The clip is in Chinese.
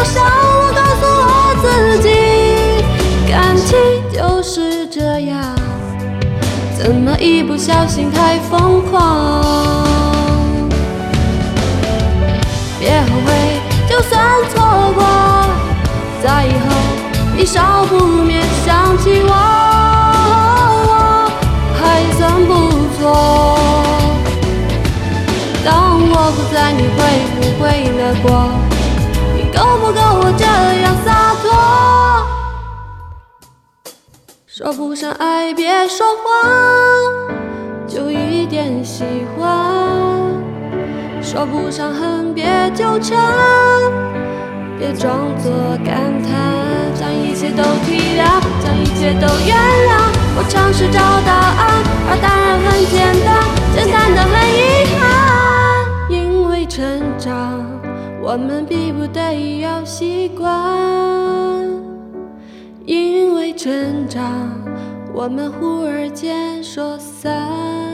我想，我告诉我自己，感情就是这样，怎么一不小心太疯狂？别后悔，就算错过，在以后，你少不免想起我，还算不错。当我不在，你会不会难过？够不够我这样洒脱？说不上爱，别说谎，就一点喜欢；说不上恨，别纠缠，别装作感叹，将一切都体谅，将一切都原谅。我尝试找答案，而答案很简单，简单的很遗憾。因为成长，我们逼不得已要习惯。因为成长，我们忽而间说散。